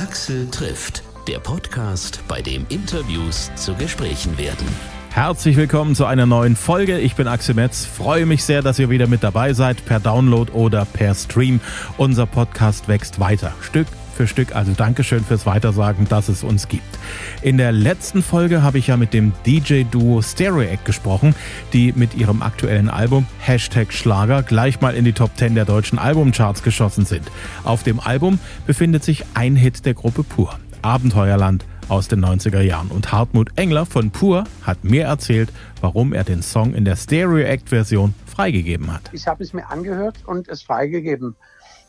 Axel trifft, der Podcast, bei dem Interviews zu Gesprächen werden. Herzlich willkommen zu einer neuen Folge. Ich bin Axel Metz. Freue mich sehr, dass ihr wieder mit dabei seid, per Download oder per Stream. Unser Podcast wächst weiter, Stück für Stück. Also Dankeschön fürs Weitersagen, dass es uns gibt. In der letzten Folge habe ich ja mit dem DJ-Duo Stereo Act gesprochen, die mit ihrem aktuellen Album Hashtag Schlager gleich mal in die Top 10 der deutschen Albumcharts geschossen sind. Auf dem Album befindet sich ein Hit der Gruppe Pur, Abenteuerland aus den 90er Jahren. Und Hartmut Engler von Pur hat mir erzählt, warum er den Song in der Stereo Act Version freigegeben hat. Ich habe es mir angehört und es freigegeben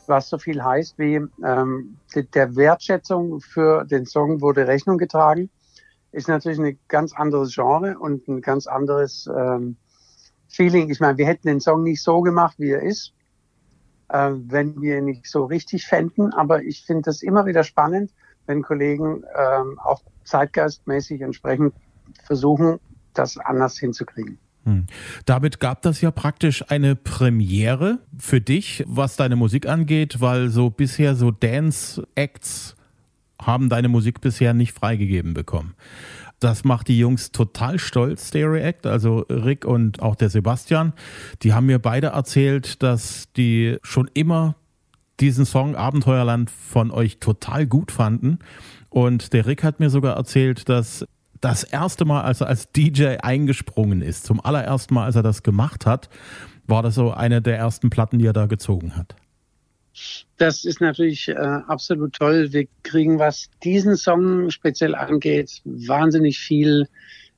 was so viel heißt wie ähm, der Wertschätzung für den Song wurde Rechnung getragen. Ist natürlich ein ganz anderes Genre und ein ganz anderes ähm, Feeling. Ich meine, wir hätten den Song nicht so gemacht, wie er ist, äh, wenn wir ihn nicht so richtig fänden. Aber ich finde das immer wieder spannend, wenn Kollegen ähm, auch zeitgeistmäßig entsprechend versuchen, das anders hinzukriegen. Hm. Damit gab das ja praktisch eine Premiere für dich, was deine Musik angeht, weil so bisher so Dance-Acts haben deine Musik bisher nicht freigegeben bekommen. Das macht die Jungs total stolz, Stereo Act, also Rick und auch der Sebastian. Die haben mir beide erzählt, dass die schon immer diesen Song Abenteuerland von euch total gut fanden. Und der Rick hat mir sogar erzählt, dass das erste Mal, als er als DJ eingesprungen ist, zum allerersten Mal, als er das gemacht hat, war das so eine der ersten Platten, die er da gezogen hat. Das ist natürlich äh, absolut toll. Wir kriegen, was diesen Song speziell angeht, wahnsinnig viel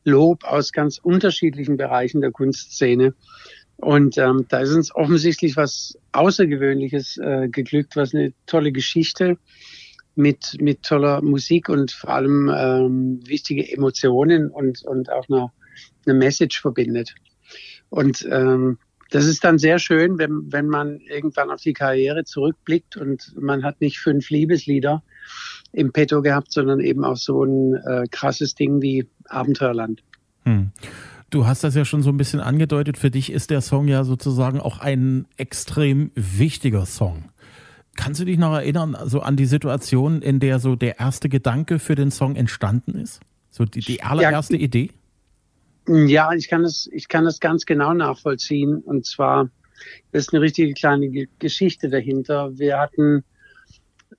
Lob aus ganz unterschiedlichen Bereichen der Kunstszene. Und ähm, da ist uns offensichtlich was Außergewöhnliches äh, geglückt, was eine tolle Geschichte mit, mit toller Musik und vor allem ähm, wichtige Emotionen und, und auch eine, eine Message verbindet. Und ähm, das ist dann sehr schön, wenn, wenn man irgendwann auf die Karriere zurückblickt und man hat nicht fünf Liebeslieder im Petto gehabt, sondern eben auch so ein äh, krasses Ding wie Abenteuerland. Hm. Du hast das ja schon so ein bisschen angedeutet. Für dich ist der Song ja sozusagen auch ein extrem wichtiger Song. Kannst du dich noch erinnern, so an die Situation, in der so der erste Gedanke für den Song entstanden ist? So die, die allererste ja, Idee? Ja, ich kann das, ich kann das ganz genau nachvollziehen. Und zwar das ist eine richtige kleine Geschichte dahinter. Wir hatten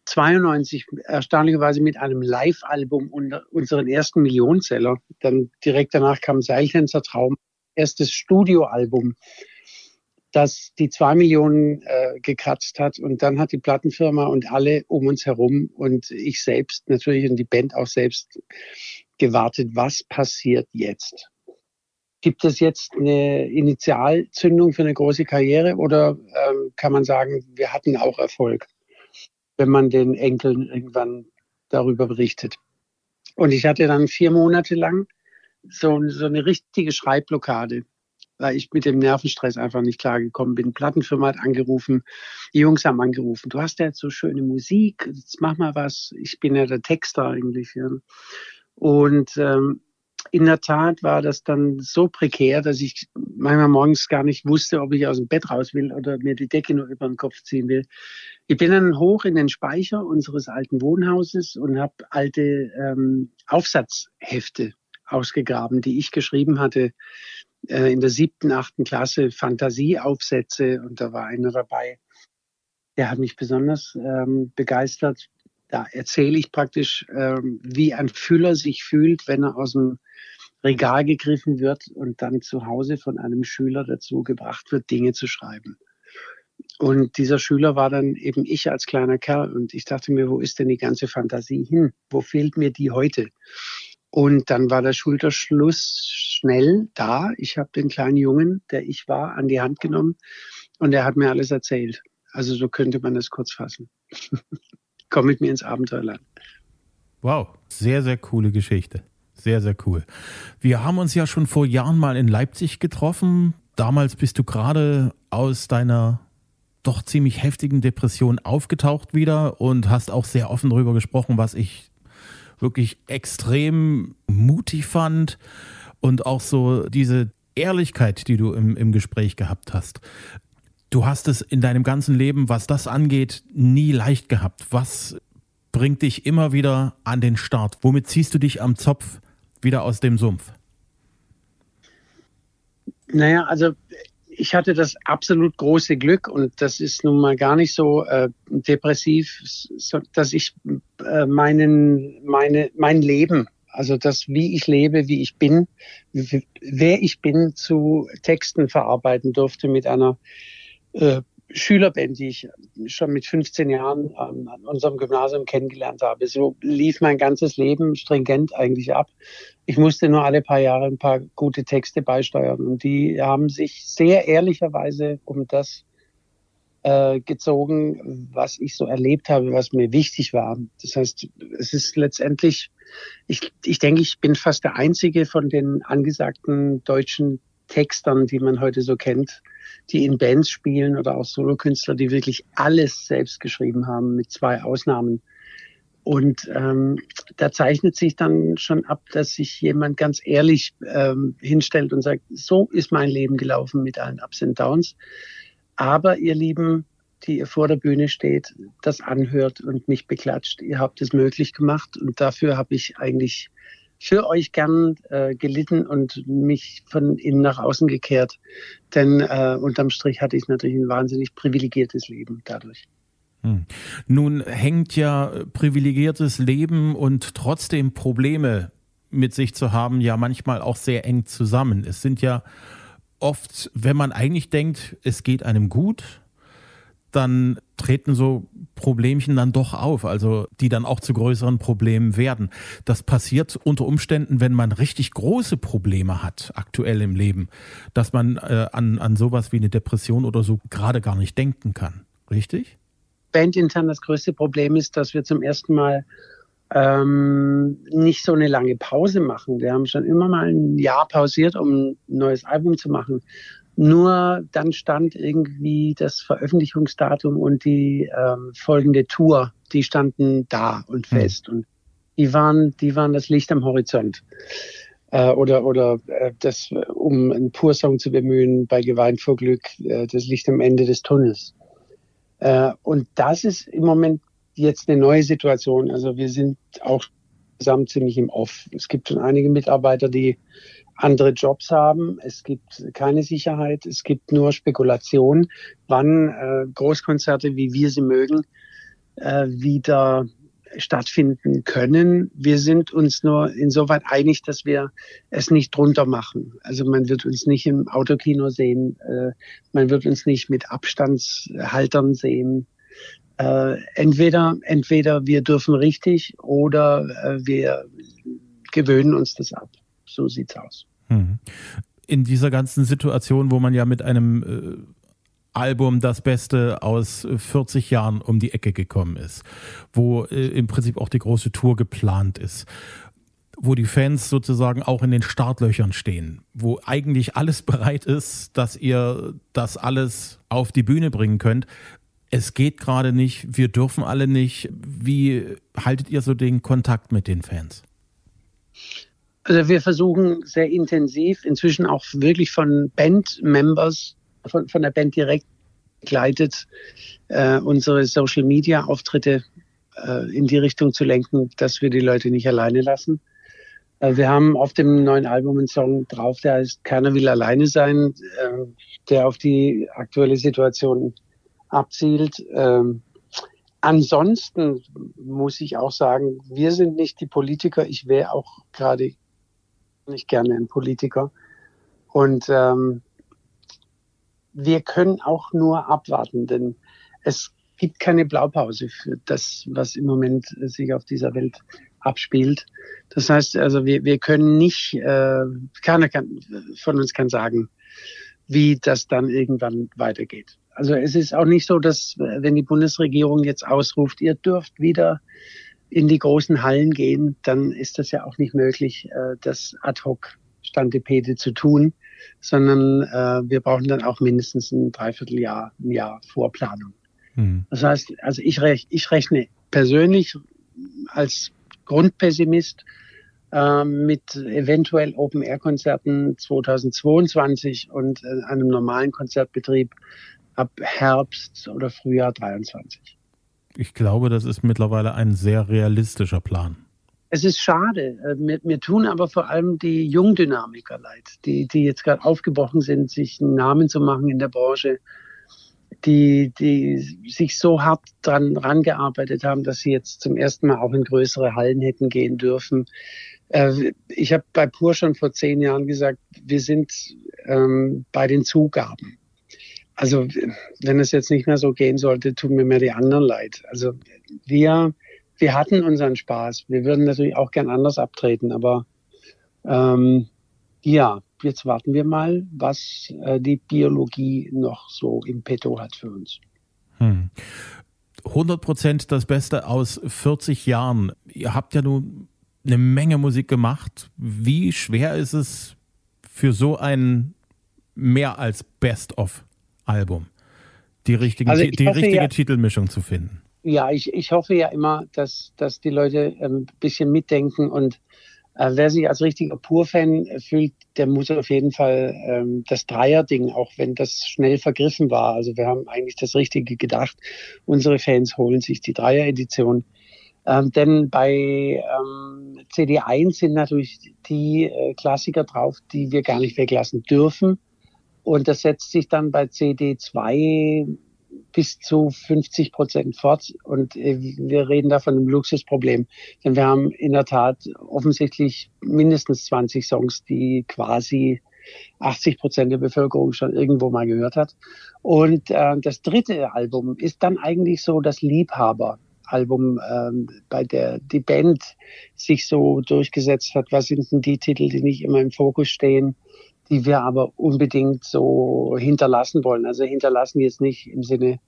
92 erstaunlicherweise mit einem Live-Album unseren ersten Millionenseller. Dann direkt danach kam Seiltänzer Traum, erstes Studioalbum das die zwei Millionen äh, gekratzt hat. Und dann hat die Plattenfirma und alle um uns herum und ich selbst natürlich und die Band auch selbst gewartet, was passiert jetzt? Gibt es jetzt eine Initialzündung für eine große Karriere oder ähm, kann man sagen, wir hatten auch Erfolg, wenn man den Enkeln irgendwann darüber berichtet? Und ich hatte dann vier Monate lang so, so eine richtige Schreibblockade weil ich mit dem Nervenstress einfach nicht klargekommen bin. Plattenfirma hat angerufen, die Jungs haben angerufen, du hast ja jetzt so schöne Musik, jetzt mach mal was. Ich bin ja der Texter eigentlich. Ja. Und ähm, in der Tat war das dann so prekär, dass ich manchmal morgens gar nicht wusste, ob ich aus dem Bett raus will oder mir die Decke nur über den Kopf ziehen will. Ich bin dann hoch in den Speicher unseres alten Wohnhauses und habe alte ähm, Aufsatzhefte ausgegraben, die ich geschrieben hatte äh, in der siebten, achten Klasse Fantasieaufsätze und da war einer dabei, der hat mich besonders ähm, begeistert. Da erzähle ich praktisch, ähm, wie ein Füller sich fühlt, wenn er aus dem Regal gegriffen wird und dann zu Hause von einem Schüler dazu gebracht wird, Dinge zu schreiben. Und dieser Schüler war dann eben ich als kleiner Kerl und ich dachte mir, wo ist denn die ganze Fantasie hin? Wo fehlt mir die heute? Und dann war der Schulterschluss schnell da. Ich habe den kleinen Jungen, der ich war, an die Hand genommen und er hat mir alles erzählt. Also so könnte man das kurz fassen. Komm mit mir ins Abenteuerland. Wow, sehr, sehr coole Geschichte. Sehr, sehr cool. Wir haben uns ja schon vor Jahren mal in Leipzig getroffen. Damals bist du gerade aus deiner doch ziemlich heftigen Depression aufgetaucht wieder und hast auch sehr offen darüber gesprochen, was ich wirklich extrem mutig fand und auch so diese Ehrlichkeit, die du im, im Gespräch gehabt hast. Du hast es in deinem ganzen Leben, was das angeht, nie leicht gehabt. Was bringt dich immer wieder an den Start? Womit ziehst du dich am Zopf wieder aus dem Sumpf? Naja, also ich hatte das absolut große Glück und das ist nun mal gar nicht so äh, depressiv, so, dass ich äh, meinen, meine, mein Leben, also das, wie ich lebe, wie ich bin, wer ich bin, zu Texten verarbeiten durfte mit einer äh, Schülerband, die ich schon mit 15 Jahren ähm, an unserem Gymnasium kennengelernt habe. So lief mein ganzes Leben stringent eigentlich ab. Ich musste nur alle paar Jahre ein paar gute Texte beisteuern und die haben sich sehr ehrlicherweise um das äh, gezogen, was ich so erlebt habe, was mir wichtig war. Das heißt, es ist letztendlich, ich, ich denke, ich bin fast der einzige von den angesagten deutschen Textern, die man heute so kennt, die in Bands spielen oder auch Solokünstler, die wirklich alles selbst geschrieben haben, mit zwei Ausnahmen. Und ähm, da zeichnet sich dann schon ab, dass sich jemand ganz ehrlich ähm, hinstellt und sagt, so ist mein Leben gelaufen mit allen Ups und Downs. Aber ihr Lieben, die ihr vor der Bühne steht, das anhört und mich beklatscht, ihr habt es möglich gemacht und dafür habe ich eigentlich für euch gern äh, gelitten und mich von innen nach außen gekehrt. Denn äh, unterm Strich hatte ich natürlich ein wahnsinnig privilegiertes Leben dadurch. Hm. Nun hängt ja privilegiertes Leben und trotzdem Probleme mit sich zu haben, ja manchmal auch sehr eng zusammen. Es sind ja oft, wenn man eigentlich denkt, es geht einem gut, dann treten so Problemchen dann doch auf, also die dann auch zu größeren Problemen werden. Das passiert unter Umständen, wenn man richtig große Probleme hat, aktuell im Leben, dass man äh, an, an sowas wie eine Depression oder so gerade gar nicht denken kann. Richtig? Bandintern das größte Problem ist, dass wir zum ersten Mal ähm, nicht so eine lange Pause machen. Wir haben schon immer mal ein Jahr pausiert, um ein neues Album zu machen. Nur dann stand irgendwie das Veröffentlichungsdatum und die ähm, folgende Tour, die standen da und hm. fest. Mhm. Und die waren, die waren das Licht am Horizont. Äh, oder oder äh, das, um einen Pursong zu bemühen, bei Geweint vor Glück, äh, das Licht am Ende des Tunnels. Äh, und das ist im Moment jetzt eine neue Situation. Also wir sind auch zusammen ziemlich im Off. Es gibt schon einige Mitarbeiter, die andere Jobs haben. Es gibt keine Sicherheit. Es gibt nur Spekulation, wann äh, Großkonzerte, wie wir sie mögen, äh, wieder stattfinden können. Wir sind uns nur insoweit einig, dass wir es nicht drunter machen. Also man wird uns nicht im Autokino sehen, äh, man wird uns nicht mit Abstandshaltern sehen. Äh, entweder, entweder wir dürfen richtig oder äh, wir gewöhnen uns das ab. So sieht's aus. Hm. In dieser ganzen Situation, wo man ja mit einem äh, Album das Beste aus 40 Jahren um die Ecke gekommen ist, wo äh, im Prinzip auch die große Tour geplant ist, wo die Fans sozusagen auch in den Startlöchern stehen, wo eigentlich alles bereit ist, dass ihr das alles auf die Bühne bringen könnt. Es geht gerade nicht, wir dürfen alle nicht. Wie haltet ihr so den Kontakt mit den Fans? Also wir versuchen sehr intensiv, inzwischen auch wirklich von Band-Members, von, von der Band direkt begleitet, äh, unsere Social-Media-Auftritte äh, in die Richtung zu lenken, dass wir die Leute nicht alleine lassen. Äh, wir haben auf dem neuen Album einen Song drauf, der heißt Keiner will alleine sein, äh, der auf die aktuelle Situation abzielt. Ähm, ansonsten muss ich auch sagen, wir sind nicht die Politiker. Ich wäre auch gerade nicht gerne ein Politiker. Und ähm, wir können auch nur abwarten, denn es gibt keine Blaupause für das, was im Moment sich auf dieser Welt abspielt. Das heißt, also wir, wir können nicht, äh, keiner kann, von uns kann sagen, wie das dann irgendwann weitergeht. Also es ist auch nicht so, dass wenn die Bundesregierung jetzt ausruft, ihr dürft wieder in die großen Hallen gehen, dann ist das ja auch nicht möglich, äh, das ad hoc Standepede zu tun, sondern äh, wir brauchen dann auch mindestens ein Dreivierteljahr, ein Jahr Vorplanung. Mhm. Das heißt, also ich, rech, ich rechne persönlich als Grundpessimist äh, mit eventuell Open-Air-Konzerten 2022 und äh, einem normalen Konzertbetrieb ab Herbst oder Frühjahr 23. Ich glaube, das ist mittlerweile ein sehr realistischer Plan. Es ist schade. Äh, mir, mir tun aber vor allem die Jungdynamiker leid, die, die jetzt gerade aufgebrochen sind, sich einen Namen zu machen in der Branche, die, die sich so hart dran rangearbeitet haben, dass sie jetzt zum ersten Mal auch in größere Hallen hätten gehen dürfen. Äh, ich habe bei Pur schon vor zehn Jahren gesagt, wir sind ähm, bei den Zugaben. Also wenn es jetzt nicht mehr so gehen sollte, tun mir mehr die anderen leid. Also wir, wir hatten unseren Spaß. Wir würden natürlich auch gern anders abtreten, aber ähm, ja, jetzt warten wir mal, was äh, die Biologie noch so im Petto hat für uns. Hm. 100 Prozent das Beste aus 40 Jahren. Ihr habt ja nun eine Menge Musik gemacht. Wie schwer ist es für so ein mehr als Best-of-Album, die, richtigen, also die richtige ja, Titelmischung zu finden? Ja, ich, ich hoffe ja immer, dass, dass die Leute ein ähm, bisschen mitdenken und äh, wer sich als richtiger Pur-Fan fühlt, der muss auf jeden Fall ähm, das Dreier-Ding, auch wenn das schnell vergriffen war. Also wir haben eigentlich das Richtige gedacht. Unsere Fans holen sich die Dreier-Edition. Ähm, denn bei ähm, CD1 sind natürlich die äh, Klassiker drauf, die wir gar nicht weglassen dürfen. Und das setzt sich dann bei CD2 bis zu 50 Prozent fort. Und äh, wir reden da von einem Luxusproblem. Denn wir haben in der Tat offensichtlich mindestens 20 Songs, die quasi 80 Prozent der Bevölkerung schon irgendwo mal gehört hat. Und äh, das dritte Album ist dann eigentlich so das Liebhaber. Album, ähm, bei der die Band sich so durchgesetzt hat. Was sind denn die Titel, die nicht immer im Fokus stehen, die wir aber unbedingt so hinterlassen wollen? Also hinterlassen jetzt nicht im Sinne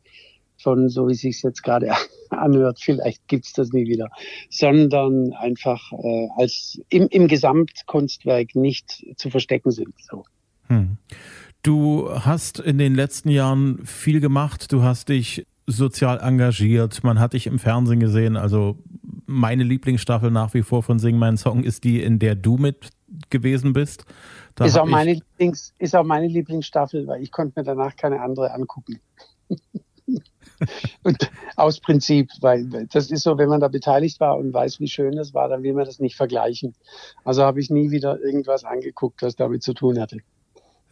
von, so wie es sich jetzt gerade anhört, vielleicht gibt's das nie wieder, sondern einfach äh, als im, im Gesamtkunstwerk nicht zu verstecken sind. So. Hm. Du hast in den letzten Jahren viel gemacht. Du hast dich sozial engagiert. Man hat dich im Fernsehen gesehen. Also meine Lieblingsstaffel nach wie vor von Sing Mein Song ist die, in der du mit gewesen bist. Da ist auch, meine Lieblings, ist auch meine Lieblingsstaffel, weil ich konnte mir danach keine andere angucken. und aus Prinzip, weil das ist so, wenn man da beteiligt war und weiß, wie schön das war, dann will man das nicht vergleichen. Also habe ich nie wieder irgendwas angeguckt, was damit zu tun hatte.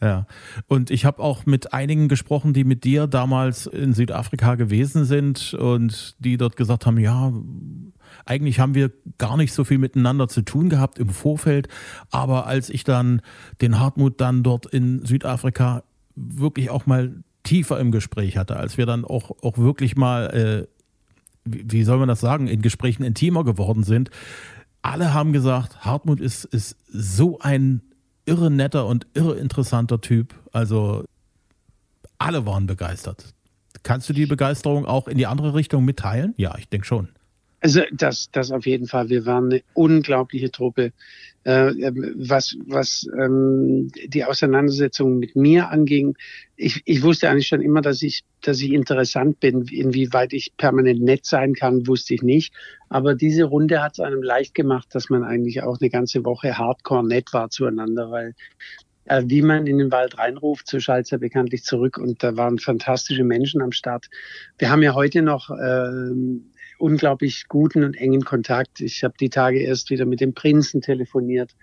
Ja, und ich habe auch mit einigen gesprochen, die mit dir damals in Südafrika gewesen sind und die dort gesagt haben, ja, eigentlich haben wir gar nicht so viel miteinander zu tun gehabt im Vorfeld, aber als ich dann den Hartmut dann dort in Südafrika wirklich auch mal tiefer im Gespräch hatte, als wir dann auch, auch wirklich mal, äh, wie soll man das sagen, in Gesprächen intimer geworden sind, alle haben gesagt, Hartmut ist, ist so ein irre netter und irre interessanter Typ. Also alle waren begeistert. Kannst du die Begeisterung auch in die andere Richtung mitteilen? Ja, ich denke schon. Also das, das auf jeden Fall. Wir waren eine unglaubliche Truppe. Äh, ähm, was was ähm, die Auseinandersetzung mit mir anging, ich, ich wusste eigentlich schon immer, dass ich, dass ich interessant bin. Inwieweit ich permanent nett sein kann, wusste ich nicht. Aber diese Runde hat es einem leicht gemacht, dass man eigentlich auch eine ganze Woche hardcore nett war zueinander, weil äh, wie man in den Wald reinruft, so schallt er bekanntlich zurück und da waren fantastische Menschen am Start. Wir haben ja heute noch äh, unglaublich guten und engen Kontakt. Ich habe die Tage erst wieder mit dem Prinzen telefoniert.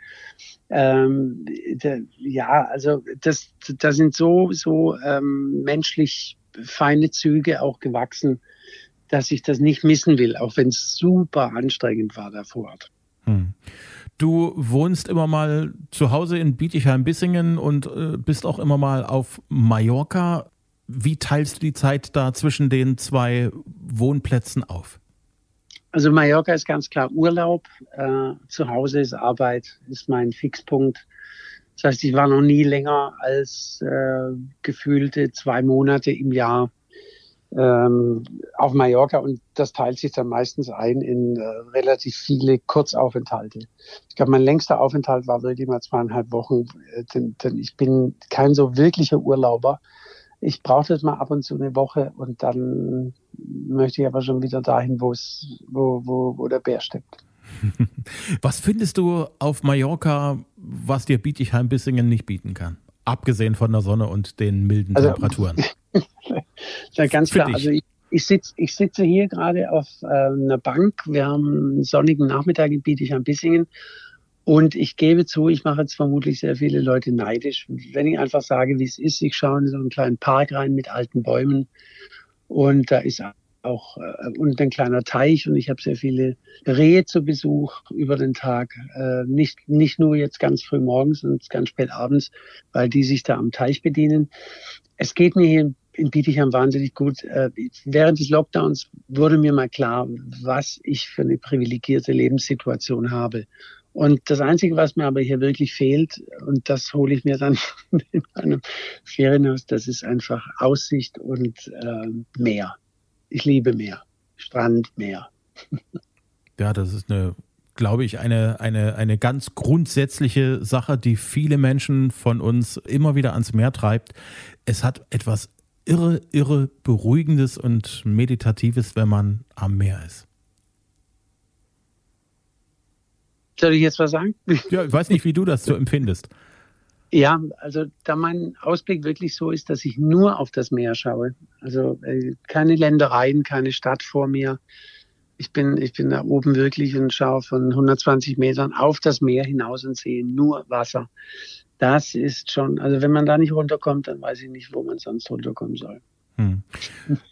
Ähm, der, ja, also das, da sind so so ähm, menschlich feine Züge auch gewachsen, dass ich das nicht missen will, auch wenn es super anstrengend war davor. Hm. Du wohnst immer mal zu Hause in Bietigheim-Bissingen und äh, bist auch immer mal auf Mallorca. Wie teilst du die Zeit da zwischen den zwei Wohnplätzen auf? Also Mallorca ist ganz klar Urlaub. Äh, zu Hause ist Arbeit, ist mein Fixpunkt. Das heißt, ich war noch nie länger als äh, gefühlte zwei Monate im Jahr ähm, auf Mallorca und das teilt sich dann meistens ein in äh, relativ viele Kurzaufenthalte. Ich glaube, mein längster Aufenthalt war wirklich mal zweieinhalb Wochen, äh, denn, denn ich bin kein so wirklicher Urlauber ich brauche das mal ab und zu eine Woche und dann möchte ich aber schon wieder dahin, wo wo, wo, wo der Bär steckt. Was findest du auf Mallorca, was dir Bietigheim-Bissingen nicht bieten kann? Abgesehen von der Sonne und den milden also, Temperaturen. ja, ganz klar. Ich. Also ich, ich, sitz, ich sitze hier gerade auf äh, einer Bank. Wir haben einen sonnigen Nachmittag in Bietigheim-Bissingen. Und ich gebe zu, ich mache jetzt vermutlich sehr viele Leute neidisch, wenn ich einfach sage, wie es ist. Ich schaue in so einen kleinen Park rein mit alten Bäumen und da ist auch äh, und ein kleiner Teich und ich habe sehr viele Rehe zu Besuch über den Tag. Äh, nicht, nicht nur jetzt ganz früh morgens, sondern ganz spät abends, weil die sich da am Teich bedienen. Es geht mir hier in Bietigheim wahnsinnig gut. Äh, während des Lockdowns wurde mir mal klar, was ich für eine privilegierte Lebenssituation habe. Und das Einzige, was mir aber hier wirklich fehlt, und das hole ich mir dann in meinem Ferienhaus, das ist einfach Aussicht und äh, Meer ich liebe Meer. Strand, Meer. Ja, das ist eine, glaube ich, eine, eine, eine ganz grundsätzliche Sache, die viele Menschen von uns immer wieder ans Meer treibt. Es hat etwas irre, irre Beruhigendes und Meditatives, wenn man am Meer ist. Soll ich jetzt was sagen? Ja, ich weiß nicht, wie du das so empfindest. Ja, also da mein Ausblick wirklich so ist, dass ich nur auf das Meer schaue. Also äh, keine Ländereien, keine Stadt vor mir. Ich bin, ich bin da oben wirklich und schaue von 120 Metern auf das Meer hinaus und sehe nur Wasser. Das ist schon, also wenn man da nicht runterkommt, dann weiß ich nicht, wo man sonst runterkommen soll. Hm.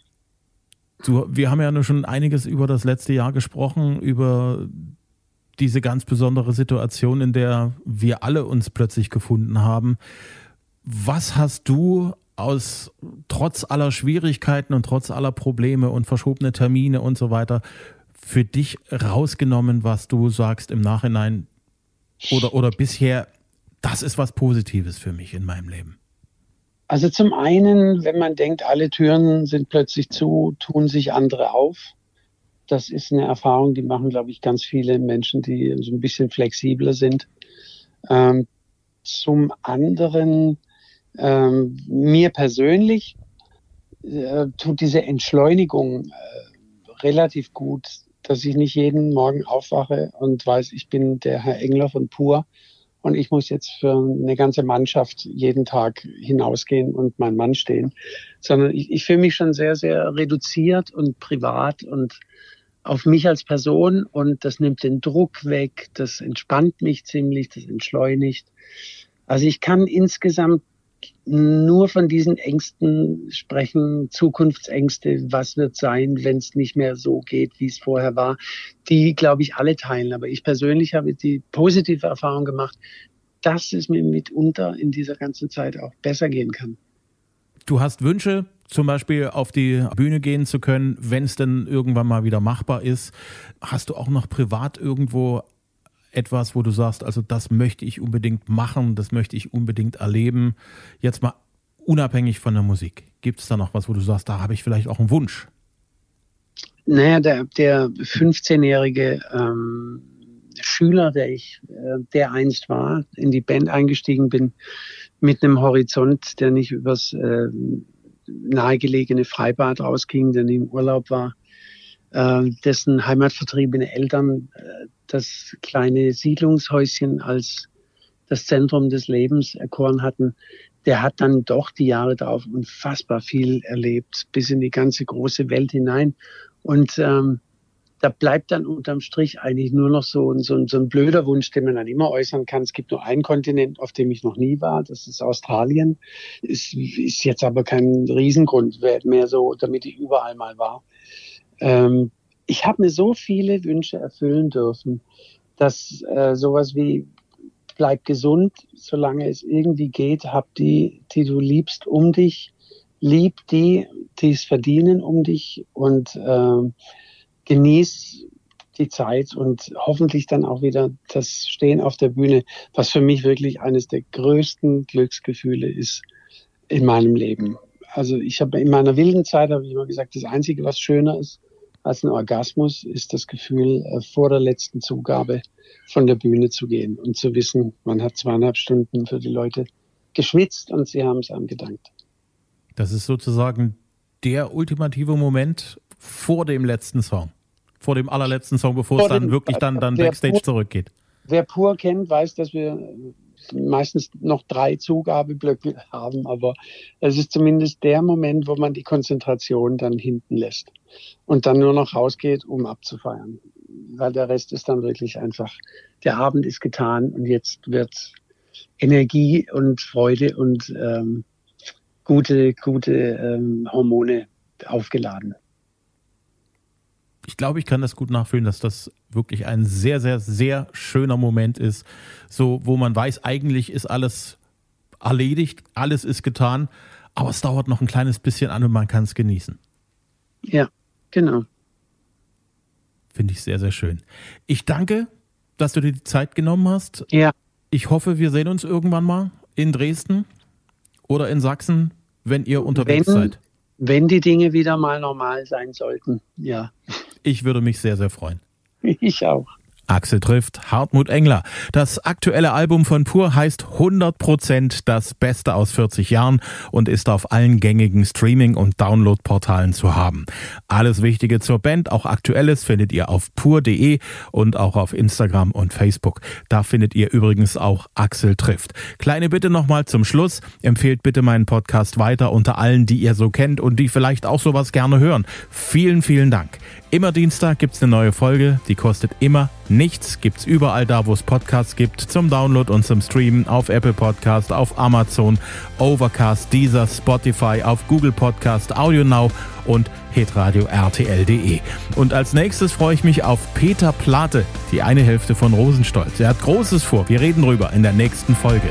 Wir haben ja nur schon einiges über das letzte Jahr gesprochen, über diese ganz besondere Situation, in der wir alle uns plötzlich gefunden haben. Was hast du aus trotz aller Schwierigkeiten und trotz aller Probleme und verschobene Termine und so weiter für dich rausgenommen, was du sagst im Nachhinein oder, oder bisher, das ist was Positives für mich in meinem Leben? Also zum einen, wenn man denkt, alle Türen sind plötzlich zu, tun sich andere auf das ist eine Erfahrung, die machen, glaube ich, ganz viele Menschen, die so ein bisschen flexibler sind. Ähm, zum anderen, ähm, mir persönlich äh, tut diese Entschleunigung äh, relativ gut, dass ich nicht jeden Morgen aufwache und weiß, ich bin der Herr Engler von Pur und ich muss jetzt für eine ganze Mannschaft jeden Tag hinausgehen und mein Mann stehen, sondern ich, ich fühle mich schon sehr, sehr reduziert und privat und auf mich als Person und das nimmt den Druck weg, das entspannt mich ziemlich, das entschleunigt. Also ich kann insgesamt nur von diesen Ängsten sprechen, Zukunftsängste, was wird sein, wenn es nicht mehr so geht, wie es vorher war, die, glaube ich, alle teilen. Aber ich persönlich habe die positive Erfahrung gemacht, dass es mir mitunter in dieser ganzen Zeit auch besser gehen kann. Du hast Wünsche, zum Beispiel auf die Bühne gehen zu können, wenn es denn irgendwann mal wieder machbar ist. Hast du auch noch privat irgendwo etwas, wo du sagst, also das möchte ich unbedingt machen, das möchte ich unbedingt erleben? Jetzt mal unabhängig von der Musik. Gibt es da noch was, wo du sagst, da habe ich vielleicht auch einen Wunsch? Naja, der, der 15-jährige ähm, Schüler, der ich, äh, der einst war, in die Band eingestiegen bin, mit einem Horizont, der nicht übers äh, nahegelegene Freibad rausging, der im Urlaub war, äh, dessen heimatvertriebene Eltern äh, das kleine Siedlungshäuschen als das Zentrum des Lebens erkoren hatten, der hat dann doch die Jahre darauf unfassbar viel erlebt, bis in die ganze große Welt hinein. Und ähm, da bleibt dann unterm Strich eigentlich nur noch so, so, so ein blöder Wunsch, den man dann immer äußern kann. Es gibt nur einen Kontinent, auf dem ich noch nie war, das ist Australien. Ist, ist jetzt aber kein Riesengrund mehr so, damit ich überall mal war. Ähm, ich habe mir so viele Wünsche erfüllen dürfen, dass äh, sowas wie bleib gesund, solange es irgendwie geht, hab die, die du liebst, um dich, lieb die, die es verdienen um dich und äh, genieß die Zeit und hoffentlich dann auch wieder das Stehen auf der Bühne, was für mich wirklich eines der größten Glücksgefühle ist in meinem Leben. Also ich habe in meiner wilden Zeit habe ich immer gesagt, das Einzige, was schöner ist als ein Orgasmus, ist das Gefühl, äh, vor der letzten Zugabe von der Bühne zu gehen und zu wissen, man hat zweieinhalb Stunden für die Leute geschwitzt und sie haben es einem gedankt. Das ist sozusagen der ultimative Moment vor dem letzten Song vor dem allerletzten Song, bevor vor es dann wirklich dann, dann Backstage pur, zurückgeht. Wer pur kennt, weiß, dass wir meistens noch drei Zugabeblöcke haben, aber es ist zumindest der Moment, wo man die Konzentration dann hinten lässt und dann nur noch rausgeht, um abzufeiern. Weil der Rest ist dann wirklich einfach, der Abend ist getan und jetzt wird Energie und Freude und ähm, gute, gute ähm, Hormone aufgeladen ich glaube, ich kann das gut nachfühlen, dass das wirklich ein sehr, sehr, sehr schöner Moment ist. So, wo man weiß, eigentlich ist alles erledigt, alles ist getan, aber es dauert noch ein kleines bisschen an und man kann es genießen. Ja, genau. Finde ich sehr, sehr schön. Ich danke, dass du dir die Zeit genommen hast. Ja. Ich hoffe, wir sehen uns irgendwann mal in Dresden oder in Sachsen, wenn ihr unterwegs wenn, seid. Wenn die Dinge wieder mal normal sein sollten, ja. Ich würde mich sehr, sehr freuen. Ich auch. Axel trifft Hartmut Engler. Das aktuelle Album von Pur heißt 100% das Beste aus 40 Jahren und ist auf allen gängigen Streaming- und Download-Portalen zu haben. Alles Wichtige zur Band, auch Aktuelles, findet ihr auf pur.de und auch auf Instagram und Facebook. Da findet ihr übrigens auch Axel trifft. Kleine Bitte nochmal zum Schluss. Empfehlt bitte meinen Podcast weiter unter allen, die ihr so kennt und die vielleicht auch sowas gerne hören. Vielen, vielen Dank. Immer Dienstag gibt's eine neue Folge, die kostet immer nichts, gibt's überall da, wo es Podcasts gibt, zum Download und zum Streamen auf Apple Podcast, auf Amazon, Overcast, Deezer, Spotify, auf Google Podcast, Audio Now und hitradio rtl.de. Und als nächstes freue ich mich auf Peter Plate, die eine Hälfte von Rosenstolz. Er hat Großes vor, wir reden drüber in der nächsten Folge.